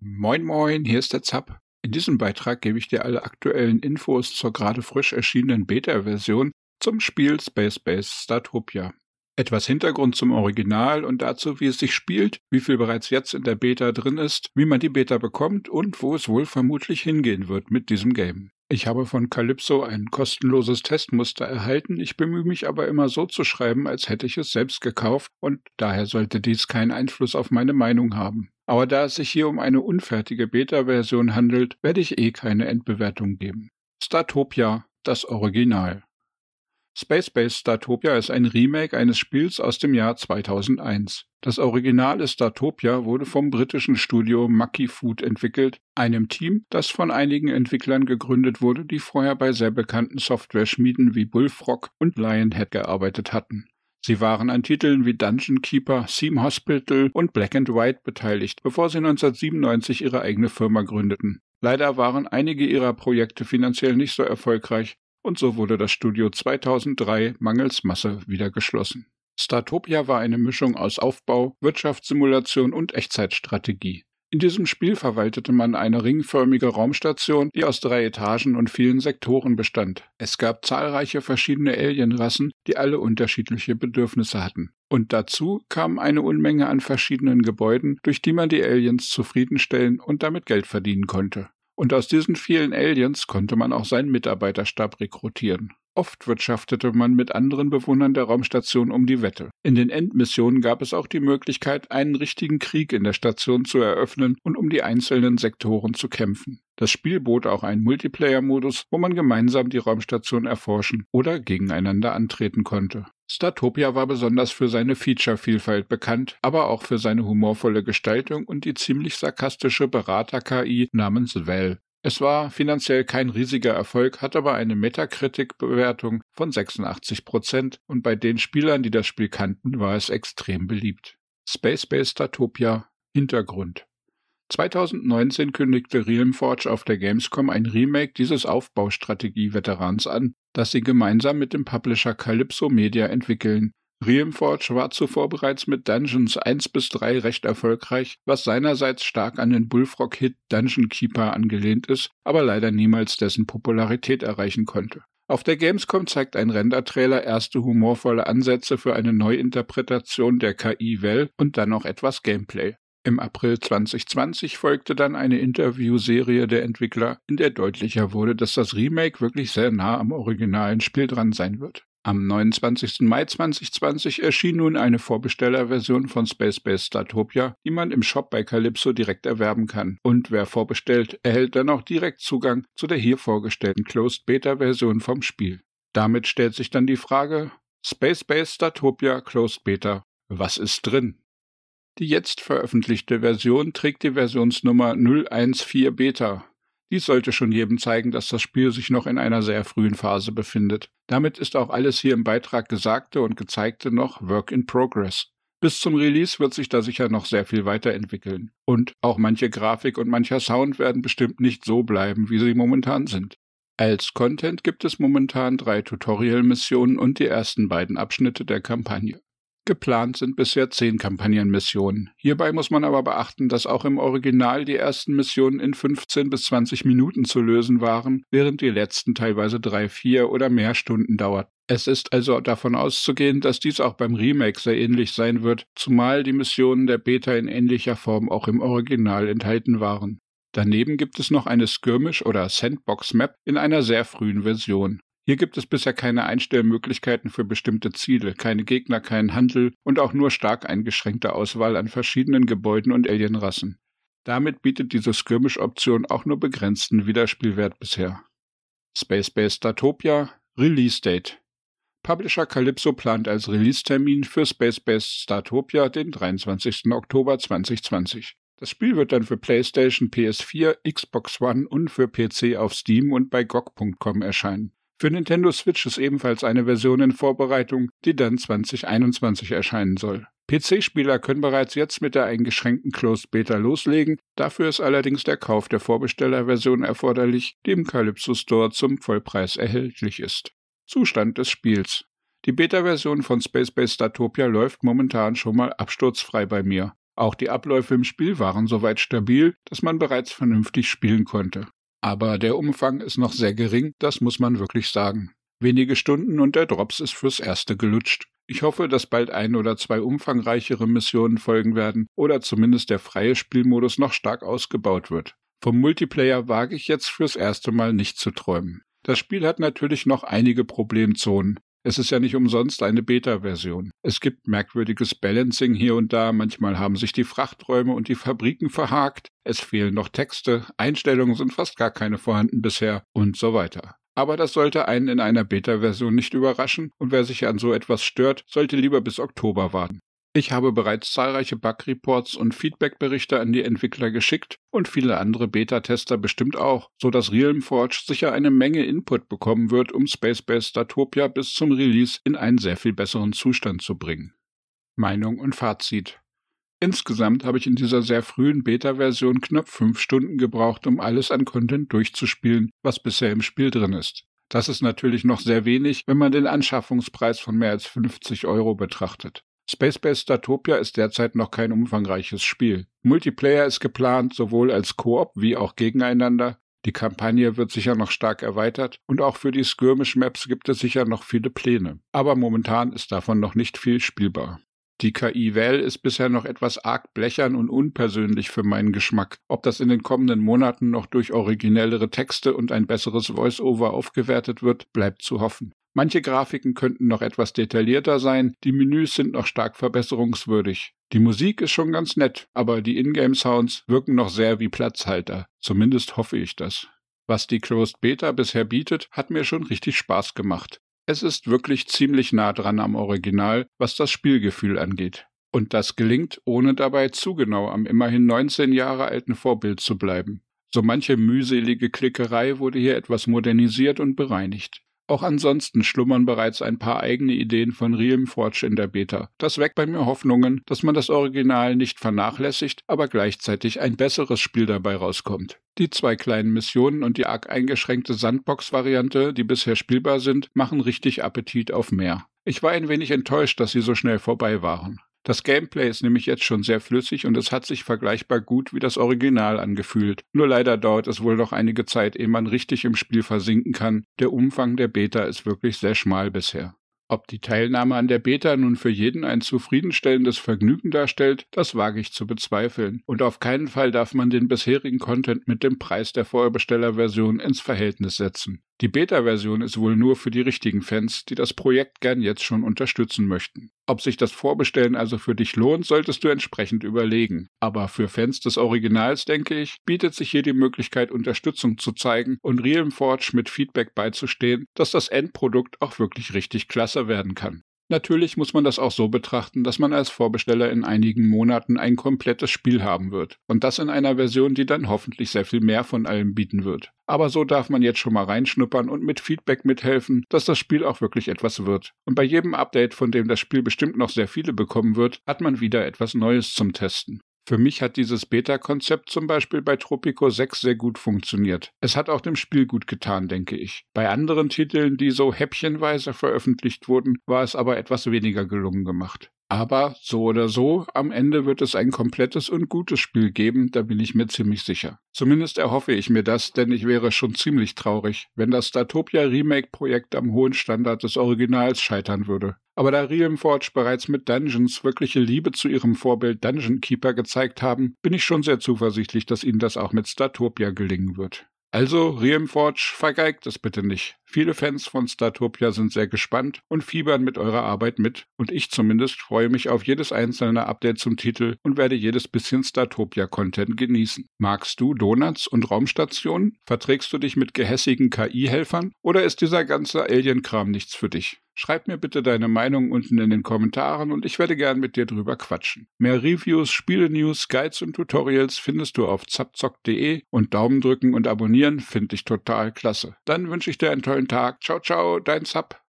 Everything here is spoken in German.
Moin Moin, hier ist der Zapp. In diesem Beitrag gebe ich dir alle aktuellen Infos zur gerade frisch erschienenen Beta-Version zum Spiel Space Base Startopia. Etwas Hintergrund zum Original und dazu, wie es sich spielt, wie viel bereits jetzt in der Beta drin ist, wie man die Beta bekommt und wo es wohl vermutlich hingehen wird mit diesem Game. Ich habe von Calypso ein kostenloses Testmuster erhalten, ich bemühe mich aber immer so zu schreiben, als hätte ich es selbst gekauft, und daher sollte dies keinen Einfluss auf meine Meinung haben. Aber da es sich hier um eine unfertige Beta-Version handelt, werde ich eh keine Endbewertung geben. Startopia, das Original. Space Base Startopia ist ein Remake eines Spiels aus dem Jahr 2001. Das originale Startopia wurde vom britischen Studio Mucky Food entwickelt, einem Team, das von einigen Entwicklern gegründet wurde, die vorher bei sehr bekannten Software-Schmieden wie Bullfrog und Lionhead gearbeitet hatten. Sie waren an Titeln wie Dungeon Keeper, Theme Hospital und Black and White beteiligt, bevor sie 1997 ihre eigene Firma gründeten. Leider waren einige ihrer Projekte finanziell nicht so erfolgreich und so wurde das Studio 2003 mangels Masse wieder geschlossen. Startopia war eine Mischung aus Aufbau, Wirtschaftssimulation und Echtzeitstrategie. In diesem Spiel verwaltete man eine ringförmige Raumstation, die aus drei Etagen und vielen Sektoren bestand. Es gab zahlreiche verschiedene Alienrassen, die alle unterschiedliche Bedürfnisse hatten. Und dazu kam eine Unmenge an verschiedenen Gebäuden, durch die man die Aliens zufriedenstellen und damit Geld verdienen konnte. Und aus diesen vielen Aliens konnte man auch seinen Mitarbeiterstab rekrutieren. Oft wirtschaftete man mit anderen Bewohnern der Raumstation um die Wette. In den Endmissionen gab es auch die Möglichkeit, einen richtigen Krieg in der Station zu eröffnen und um die einzelnen Sektoren zu kämpfen. Das Spiel bot auch einen Multiplayer-Modus, wo man gemeinsam die Raumstation erforschen oder gegeneinander antreten konnte. Startopia war besonders für seine Feature-Vielfalt bekannt, aber auch für seine humorvolle Gestaltung und die ziemlich sarkastische Berater-KI namens Val. Es war finanziell kein riesiger Erfolg, hat aber eine Metacritic-Bewertung von 86 Prozent und bei den Spielern, die das Spiel kannten, war es extrem beliebt. Space Base Startopia Hintergrund 2019 kündigte Realmforge auf der Gamescom ein Remake dieses Aufbaustrategie-Veterans an, das sie gemeinsam mit dem Publisher Calypso Media entwickeln. Realmforge war zuvor bereits mit Dungeons 1 bis 3 recht erfolgreich, was seinerseits stark an den Bullfrog-Hit Dungeon Keeper angelehnt ist, aber leider niemals dessen Popularität erreichen konnte. Auf der Gamescom zeigt ein Render-Trailer erste humorvolle Ansätze für eine Neuinterpretation der KI Well und dann noch etwas Gameplay. Im April 2020 folgte dann eine Interviewserie der Entwickler, in der deutlicher wurde, dass das Remake wirklich sehr nah am originalen Spiel dran sein wird. Am 29. Mai 2020 erschien nun eine Vorbestellerversion von Space Base Startopia, die man im Shop bei Calypso direkt erwerben kann. Und wer vorbestellt, erhält dann auch direkt Zugang zu der hier vorgestellten Closed Beta Version vom Spiel. Damit stellt sich dann die Frage, Space Base Startopia Closed Beta, was ist drin? Die jetzt veröffentlichte Version trägt die Versionsnummer 014 Beta. Dies sollte schon jedem zeigen, dass das Spiel sich noch in einer sehr frühen Phase befindet. Damit ist auch alles hier im Beitrag Gesagte und Gezeigte noch Work in Progress. Bis zum Release wird sich da sicher noch sehr viel weiterentwickeln. Und auch manche Grafik und mancher Sound werden bestimmt nicht so bleiben, wie sie momentan sind. Als Content gibt es momentan drei Tutorial-Missionen und die ersten beiden Abschnitte der Kampagne. Geplant sind bisher zehn Kampagnenmissionen. Hierbei muss man aber beachten, dass auch im Original die ersten Missionen in 15 bis 20 Minuten zu lösen waren, während die letzten teilweise drei, vier oder mehr Stunden dauerten. Es ist also davon auszugehen, dass dies auch beim Remake sehr ähnlich sein wird, zumal die Missionen der Beta in ähnlicher Form auch im Original enthalten waren. Daneben gibt es noch eine Skirmish- oder Sandbox-Map in einer sehr frühen Version. Hier gibt es bisher keine Einstellmöglichkeiten für bestimmte Ziele, keine Gegner, keinen Handel und auch nur stark eingeschränkte Auswahl an verschiedenen Gebäuden und Alienrassen. Damit bietet diese Skirmish-Option auch nur begrenzten Wiederspielwert bisher. Space Base Datopia Release Date Publisher Calypso plant als Release-Termin für Space Base Startopia den 23. Oktober 2020. Das Spiel wird dann für PlayStation, PS4, Xbox One und für PC auf Steam und bei GOG.com erscheinen. Für Nintendo Switch ist ebenfalls eine Version in Vorbereitung, die dann 2021 erscheinen soll. PC-Spieler können bereits jetzt mit der eingeschränkten Closed Beta loslegen, dafür ist allerdings der Kauf der Vorbestellerversion erforderlich, die im Calypso Store zum Vollpreis erhältlich ist. Zustand des Spiels. Die Beta-Version von Space Base Statopia läuft momentan schon mal absturzfrei bei mir. Auch die Abläufe im Spiel waren soweit stabil, dass man bereits vernünftig spielen konnte. Aber der Umfang ist noch sehr gering, das muss man wirklich sagen. Wenige Stunden und der Drops ist fürs Erste gelutscht. Ich hoffe, dass bald ein oder zwei umfangreichere Missionen folgen werden oder zumindest der freie Spielmodus noch stark ausgebaut wird. Vom Multiplayer wage ich jetzt fürs erste Mal nicht zu träumen. Das Spiel hat natürlich noch einige Problemzonen. Es ist ja nicht umsonst eine Beta-Version. Es gibt merkwürdiges Balancing hier und da, manchmal haben sich die Frachträume und die Fabriken verhakt, es fehlen noch Texte, Einstellungen sind fast gar keine vorhanden bisher und so weiter. Aber das sollte einen in einer Beta-Version nicht überraschen und wer sich an so etwas stört, sollte lieber bis Oktober warten. Ich habe bereits zahlreiche Bug-Reports und Feedback-Berichte an die Entwickler geschickt und viele andere Beta-Tester bestimmt auch, so dass Realm Forge sicher eine Menge Input bekommen wird, um Space Base Statopia bis zum Release in einen sehr viel besseren Zustand zu bringen. Meinung und Fazit Insgesamt habe ich in dieser sehr frühen Beta-Version knapp fünf Stunden gebraucht, um alles an Content durchzuspielen, was bisher im Spiel drin ist. Das ist natürlich noch sehr wenig, wenn man den Anschaffungspreis von mehr als 50 Euro betrachtet. Space Base Statopia ist derzeit noch kein umfangreiches Spiel. Multiplayer ist geplant, sowohl als Koop wie auch gegeneinander. Die Kampagne wird sicher noch stark erweitert und auch für die Skirmish Maps gibt es sicher noch viele Pläne. Aber momentan ist davon noch nicht viel spielbar. Die KI Val ist bisher noch etwas arg blechern und unpersönlich für meinen Geschmack. Ob das in den kommenden Monaten noch durch originellere Texte und ein besseres Voice-Over aufgewertet wird, bleibt zu hoffen. Manche Grafiken könnten noch etwas detaillierter sein, die Menüs sind noch stark verbesserungswürdig. Die Musik ist schon ganz nett, aber die Ingame-Sounds wirken noch sehr wie Platzhalter. Zumindest hoffe ich das. Was die Closed Beta bisher bietet, hat mir schon richtig Spaß gemacht. Es ist wirklich ziemlich nah dran am Original, was das Spielgefühl angeht. Und das gelingt, ohne dabei zu genau am immerhin 19 Jahre alten Vorbild zu bleiben. So manche mühselige Klickerei wurde hier etwas modernisiert und bereinigt. Auch ansonsten schlummern bereits ein paar eigene Ideen von Realm Forge in der Beta. Das weckt bei mir Hoffnungen, dass man das Original nicht vernachlässigt, aber gleichzeitig ein besseres Spiel dabei rauskommt. Die zwei kleinen Missionen und die arg eingeschränkte Sandbox-Variante, die bisher spielbar sind, machen richtig Appetit auf mehr. Ich war ein wenig enttäuscht, dass sie so schnell vorbei waren. Das Gameplay ist nämlich jetzt schon sehr flüssig und es hat sich vergleichbar gut wie das Original angefühlt. Nur leider dauert es wohl noch einige Zeit, ehe man richtig im Spiel versinken kann. Der Umfang der Beta ist wirklich sehr schmal bisher. Ob die Teilnahme an der Beta nun für jeden ein zufriedenstellendes Vergnügen darstellt, das wage ich zu bezweifeln. Und auf keinen Fall darf man den bisherigen Content mit dem Preis der Vorbestellerversion ins Verhältnis setzen. Die Beta-Version ist wohl nur für die richtigen Fans, die das Projekt gern jetzt schon unterstützen möchten. Ob sich das Vorbestellen also für dich lohnt, solltest du entsprechend überlegen. Aber für Fans des Originals, denke ich, bietet sich hier die Möglichkeit, Unterstützung zu zeigen und Realm Forge mit Feedback beizustehen, dass das Endprodukt auch wirklich richtig klasse werden kann. Natürlich muss man das auch so betrachten, dass man als Vorbesteller in einigen Monaten ein komplettes Spiel haben wird. Und das in einer Version, die dann hoffentlich sehr viel mehr von allem bieten wird. Aber so darf man jetzt schon mal reinschnuppern und mit Feedback mithelfen, dass das Spiel auch wirklich etwas wird. Und bei jedem Update, von dem das Spiel bestimmt noch sehr viele bekommen wird, hat man wieder etwas Neues zum Testen. Für mich hat dieses Beta-Konzept zum Beispiel bei Tropico 6 sehr gut funktioniert. Es hat auch dem Spiel gut getan, denke ich. Bei anderen Titeln, die so häppchenweise veröffentlicht wurden, war es aber etwas weniger gelungen gemacht. Aber so oder so, am Ende wird es ein komplettes und gutes Spiel geben, da bin ich mir ziemlich sicher. Zumindest erhoffe ich mir das, denn ich wäre schon ziemlich traurig, wenn das Statopia Remake-Projekt am hohen Standard des Originals scheitern würde. Aber da Realm Forge bereits mit Dungeons wirkliche Liebe zu ihrem Vorbild Dungeon Keeper gezeigt haben, bin ich schon sehr zuversichtlich, dass ihnen das auch mit Statopia gelingen wird. Also, Realmforge, vergeigt es bitte nicht. Viele Fans von Startopia sind sehr gespannt und fiebern mit eurer Arbeit mit. Und ich zumindest freue mich auf jedes einzelne Update zum Titel und werde jedes bisschen Startopia-Content genießen. Magst du Donuts und Raumstationen? Verträgst du dich mit gehässigen KI-Helfern? Oder ist dieser ganze Alien-Kram nichts für dich? Schreib mir bitte deine Meinung unten in den Kommentaren und ich werde gern mit dir drüber quatschen. Mehr Reviews, Spiele-News, Guides und Tutorials findest du auf zapzock.de und Daumen drücken und abonnieren finde ich total klasse. Dann wünsche ich dir einen tollen Tag. Ciao, ciao, dein Zap.